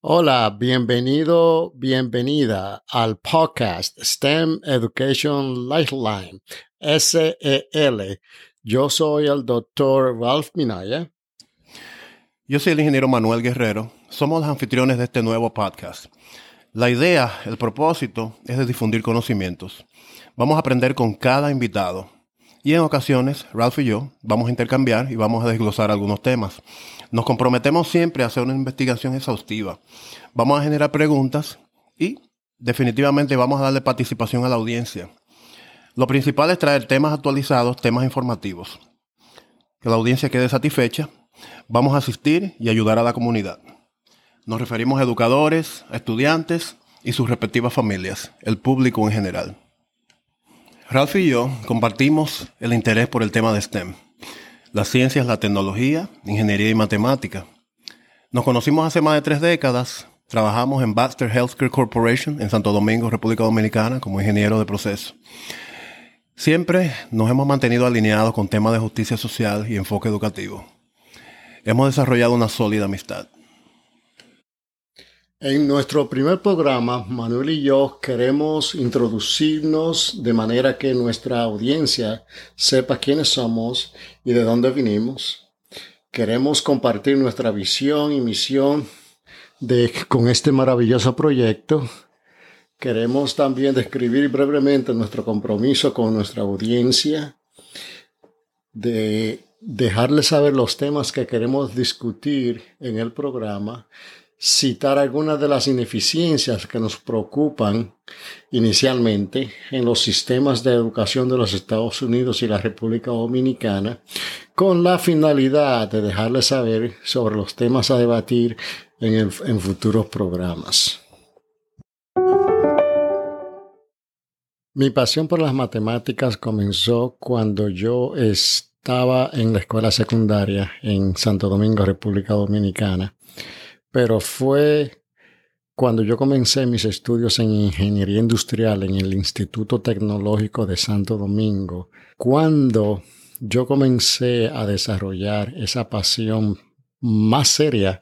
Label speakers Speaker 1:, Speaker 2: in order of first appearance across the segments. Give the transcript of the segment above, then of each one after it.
Speaker 1: Hola, bienvenido, bienvenida al podcast STEM Education Lifeline, SEL. Yo soy el doctor Ralph Minaya.
Speaker 2: Yo soy el ingeniero Manuel Guerrero. Somos los anfitriones de este nuevo podcast. La idea, el propósito es de difundir conocimientos. Vamos a aprender con cada invitado. Y en ocasiones, Ralph y yo vamos a intercambiar y vamos a desglosar algunos temas. Nos comprometemos siempre a hacer una investigación exhaustiva. Vamos a generar preguntas y definitivamente vamos a darle participación a la audiencia. Lo principal es traer temas actualizados, temas informativos. Que la audiencia quede satisfecha. Vamos a asistir y ayudar a la comunidad. Nos referimos a educadores, a estudiantes y sus respectivas familias, el público en general. Ralph y yo compartimos el interés por el tema de STEM las ciencias, la tecnología, ingeniería y matemática. Nos conocimos hace más de tres décadas. Trabajamos en Baxter Healthcare Corporation en Santo Domingo, República Dominicana, como ingeniero de proceso. Siempre nos hemos mantenido alineados con temas de justicia social y enfoque educativo. Hemos desarrollado una sólida amistad.
Speaker 1: En nuestro primer programa, Manuel y yo queremos introducirnos de manera que nuestra audiencia sepa quiénes somos y de dónde vinimos. Queremos compartir nuestra visión y misión de, con este maravilloso proyecto. Queremos también describir brevemente nuestro compromiso con nuestra audiencia, de dejarles saber los temas que queremos discutir en el programa citar algunas de las ineficiencias que nos preocupan inicialmente en los sistemas de educación de los Estados Unidos y la República Dominicana, con la finalidad de dejarles saber sobre los temas a debatir en, en futuros programas. Mi pasión por las matemáticas comenzó cuando yo estaba en la escuela secundaria en Santo Domingo, República Dominicana pero fue cuando yo comencé mis estudios en ingeniería industrial en el Instituto Tecnológico de Santo Domingo, cuando yo comencé a desarrollar esa pasión más seria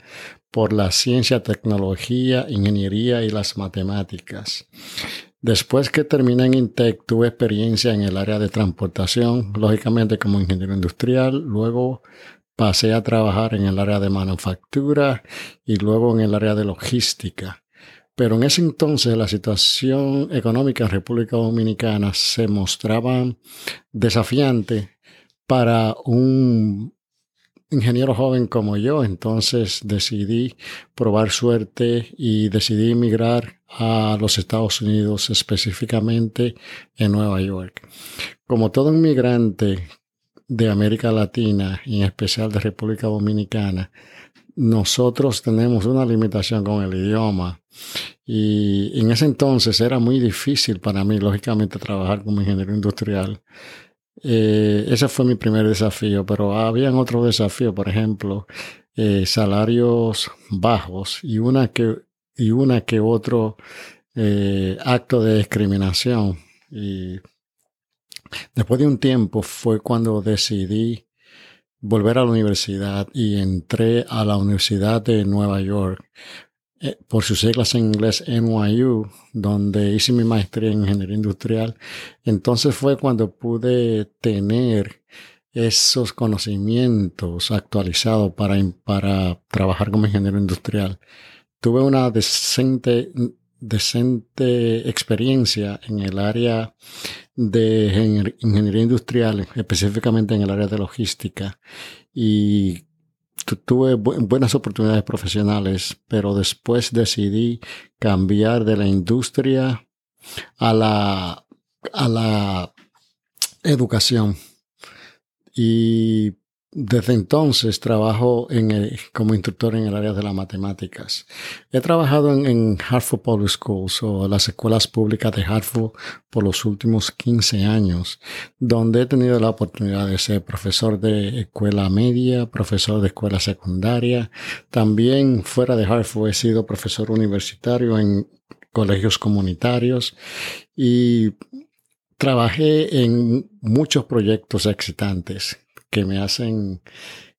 Speaker 1: por la ciencia, tecnología, ingeniería y las matemáticas. Después que terminé en Intec, tuve experiencia en el área de transportación, lógicamente como ingeniero industrial, luego pasé a trabajar en el área de manufactura y luego en el área de logística. Pero en ese entonces la situación económica en República Dominicana se mostraba desafiante para un ingeniero joven como yo. Entonces decidí probar suerte y decidí emigrar a los Estados Unidos, específicamente en Nueva York. Como todo inmigrante de América Latina en especial de República Dominicana, nosotros tenemos una limitación con el idioma. Y en ese entonces era muy difícil para mí, lógicamente, trabajar como ingeniero industrial. Eh, ese fue mi primer desafío, pero habían otros desafíos, por ejemplo, eh, salarios bajos y una que, y una que otro eh, acto de discriminación. Y Después de un tiempo fue cuando decidí volver a la universidad y entré a la Universidad de Nueva York, eh, por sus siglas en inglés NYU, donde hice mi maestría en ingeniería industrial. Entonces fue cuando pude tener esos conocimientos actualizados para, para trabajar como ingeniero industrial. Tuve una decente decente experiencia en el área de ingeniería industrial, específicamente en el área de logística. Y tuve buenas oportunidades profesionales, pero después decidí cambiar de la industria a la, a la educación. Y desde entonces trabajo como instructor en el área de las matemáticas. He trabajado en, Hartford Public Schools o las escuelas públicas de Hartford por los últimos 15 años, donde he tenido la oportunidad de ser profesor de escuela media, profesor de escuela secundaria. También fuera de Hartford he sido profesor universitario en colegios comunitarios y trabajé en muchos proyectos excitantes que me hacen,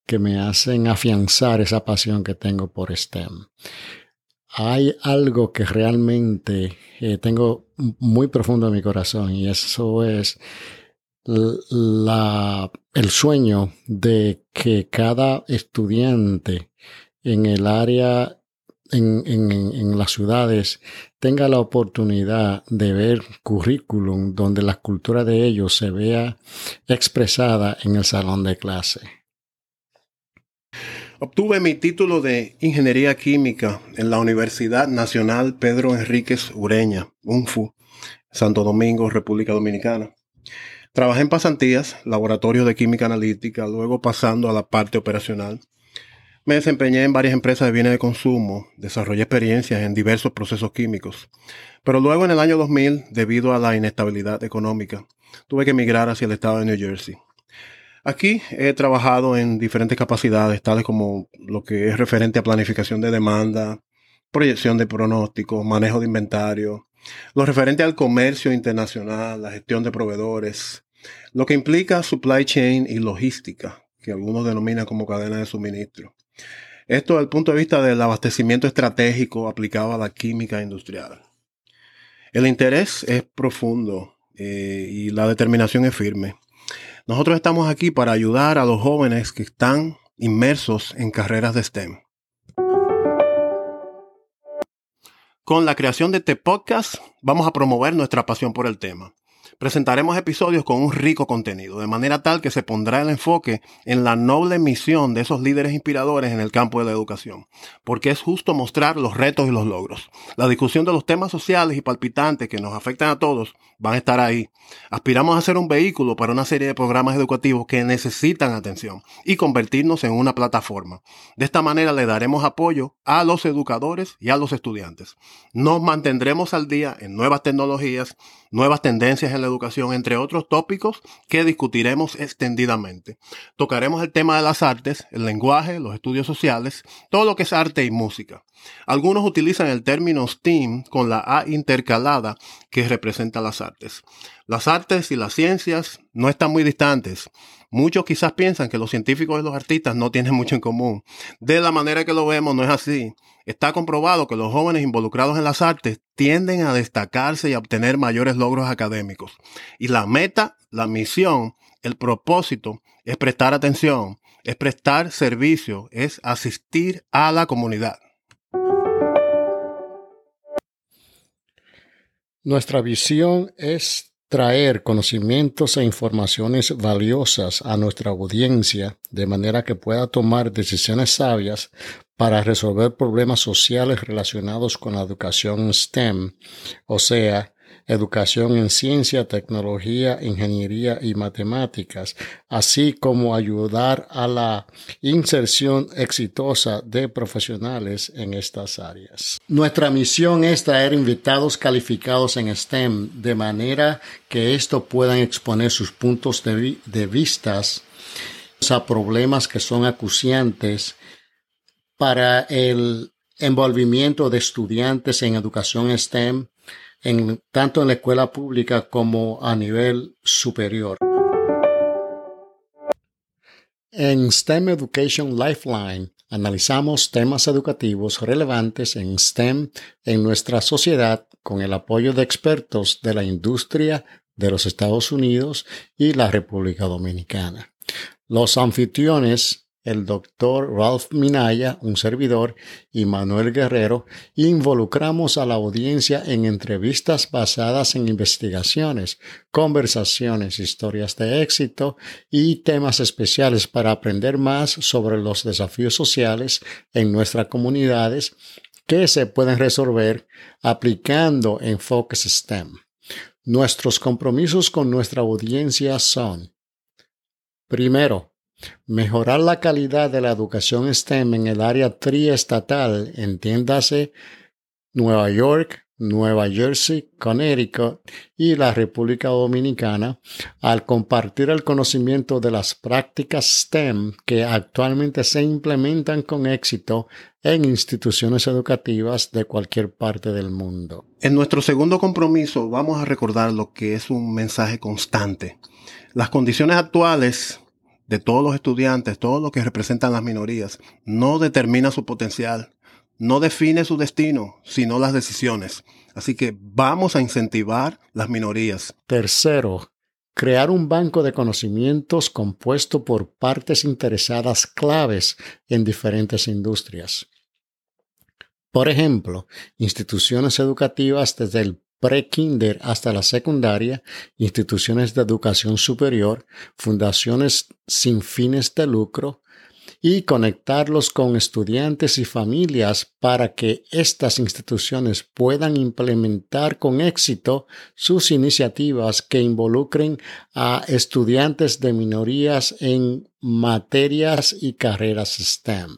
Speaker 1: que me hacen afianzar esa pasión que tengo por STEM. hay algo que realmente eh, tengo muy profundo en mi corazón y eso es la, el sueño de que cada estudiante en el área, en, las ciudades, tenga la oportunidad de ver currículum donde la cultura de ellos se vea expresada en el salón de clase.
Speaker 2: Obtuve mi título de Ingeniería Química en la Universidad Nacional Pedro Enríquez Ureña, UNFU, Santo Domingo, República Dominicana. Trabajé en pasantías, laboratorio de química analítica, luego pasando a la parte operacional. Me desempeñé en varias empresas de bienes de consumo, desarrollé experiencias en diversos procesos químicos. Pero luego en el año 2000, debido a la inestabilidad económica, tuve que emigrar hacia el estado de New Jersey. Aquí he trabajado en diferentes capacidades, tales como lo que es referente a planificación de demanda, proyección de pronósticos, manejo de inventario, lo referente al comercio internacional, la gestión de proveedores, lo que implica supply chain y logística, que algunos denominan como cadena de suministro. Esto desde el punto de vista del abastecimiento estratégico aplicado a la química industrial. El interés es profundo eh, y la determinación es firme. Nosotros estamos aquí para ayudar a los jóvenes que están inmersos en carreras de STEM. Con la creación de este podcast vamos a promover nuestra pasión por el tema. Presentaremos episodios con un rico contenido, de manera tal que se pondrá el enfoque en la noble misión de esos líderes inspiradores en el campo de la educación, porque es justo mostrar los retos y los logros. La discusión de los temas sociales y palpitantes que nos afectan a todos van a estar ahí. Aspiramos a ser un vehículo para una serie de programas educativos que necesitan atención y convertirnos en una plataforma. De esta manera le daremos apoyo a los educadores y a los estudiantes. Nos mantendremos al día en nuevas tecnologías, nuevas tendencias en la educación, entre otros tópicos que discutiremos extendidamente. Tocaremos el tema de las artes, el lenguaje, los estudios sociales, todo lo que es arte y música. Algunos utilizan el término STEAM con la A intercalada que representa las artes. Las artes y las ciencias no están muy distantes. Muchos quizás piensan que los científicos y los artistas no tienen mucho en común. De la manera que lo vemos no es así. Está comprobado que los jóvenes involucrados en las artes tienden a destacarse y a obtener mayores logros académicos. Y la meta, la misión, el propósito es prestar atención, es prestar servicio, es asistir a la comunidad.
Speaker 1: Nuestra visión es traer conocimientos e informaciones valiosas a nuestra audiencia de manera que pueda tomar decisiones sabias para resolver problemas sociales relacionados con la educación STEM, o sea, educación en ciencia, tecnología, ingeniería y matemáticas, así como ayudar a la inserción exitosa de profesionales en estas áreas. Nuestra misión es traer invitados calificados en STEM de manera que estos puedan exponer sus puntos de, de vistas a problemas que son acuciantes para el envolvimiento de estudiantes en educación STEM en, tanto en la escuela pública como a nivel superior. En STEM Education Lifeline analizamos temas educativos relevantes en STEM en nuestra sociedad con el apoyo de expertos de la industria de los Estados Unidos y la República Dominicana. Los anfitriones el doctor Ralph Minaya, un servidor, y Manuel Guerrero, involucramos a la audiencia en entrevistas basadas en investigaciones, conversaciones, historias de éxito y temas especiales para aprender más sobre los desafíos sociales en nuestras comunidades que se pueden resolver aplicando enfoques STEM. Nuestros compromisos con nuestra audiencia son, primero, Mejorar la calidad de la educación STEM en el área triestatal, entiéndase Nueva York, Nueva Jersey, Connecticut y la República Dominicana al compartir el conocimiento de las prácticas STEM que actualmente se implementan con éxito en instituciones educativas de cualquier parte del mundo.
Speaker 2: En nuestro segundo compromiso vamos a recordar lo que es un mensaje constante. Las condiciones actuales de todos los estudiantes, todo lo que representan las minorías, no determina su potencial, no define su destino, sino las decisiones. Así que vamos a incentivar las minorías.
Speaker 1: Tercero, crear un banco de conocimientos compuesto por partes interesadas claves en diferentes industrias. Por ejemplo, instituciones educativas desde el pre-kinder hasta la secundaria, instituciones de educación superior, fundaciones sin fines de lucro, y conectarlos con estudiantes y familias para que estas instituciones puedan implementar con éxito sus iniciativas que involucren a estudiantes de minorías en materias y carreras STEM.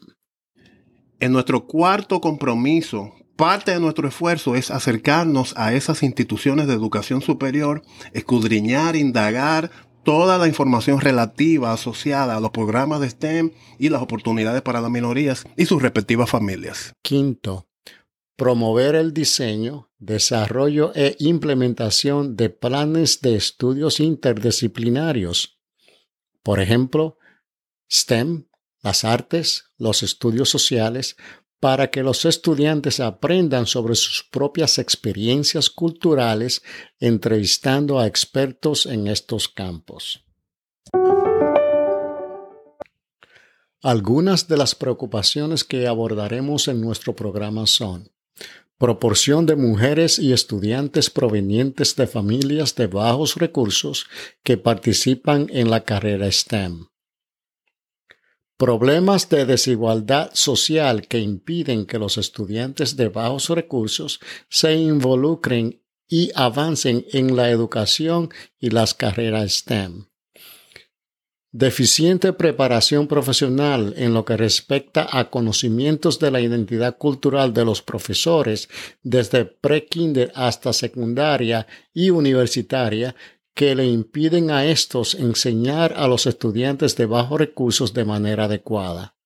Speaker 2: En nuestro cuarto compromiso, parte de nuestro esfuerzo es acercarnos a esas instituciones de educación superior, escudriñar, indagar, toda la información relativa asociada a los programas de STEM y las oportunidades para las minorías y sus respectivas familias.
Speaker 1: Quinto, promover el diseño, desarrollo e implementación de planes de estudios interdisciplinarios. Por ejemplo, STEM, las artes, los estudios sociales, para que los estudiantes aprendan sobre sus propias experiencias culturales entrevistando a expertos en estos campos. Algunas de las preocupaciones que abordaremos en nuestro programa son proporción de mujeres y estudiantes provenientes de familias de bajos recursos que participan en la carrera STEM Problemas de desigualdad social que impiden que los estudiantes de bajos recursos se involucren y avancen en la educación y las carreras STEM. Deficiente preparación profesional en lo que respecta a conocimientos de la identidad cultural de los profesores desde pre-kinder hasta secundaria y universitaria que le impiden a estos enseñar a los estudiantes de bajos recursos de manera adecuada,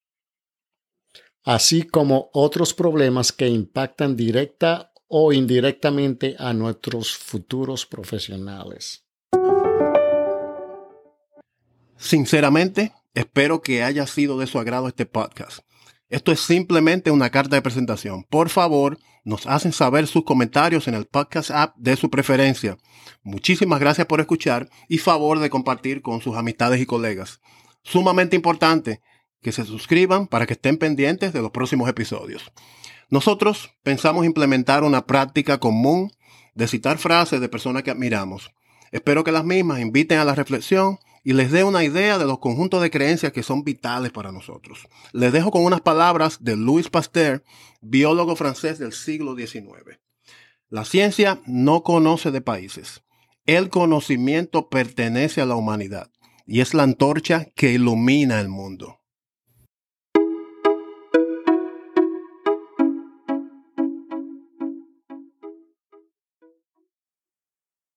Speaker 1: así como otros problemas que impactan directa o indirectamente a nuestros futuros profesionales.
Speaker 2: Sinceramente, espero que haya sido de su agrado este podcast. Esto es simplemente una carta de presentación. Por favor, nos hacen saber sus comentarios en el podcast app de su preferencia. Muchísimas gracias por escuchar y favor de compartir con sus amistades y colegas. Sumamente importante que se suscriban para que estén pendientes de los próximos episodios. Nosotros pensamos implementar una práctica común de citar frases de personas que admiramos. Espero que las mismas inviten a la reflexión y les dé una idea de los conjuntos de creencias que son vitales para nosotros. Les dejo con unas palabras de Louis Pasteur, biólogo francés del siglo XIX. La ciencia no conoce de países. El conocimiento pertenece a la humanidad y es la antorcha que ilumina el mundo.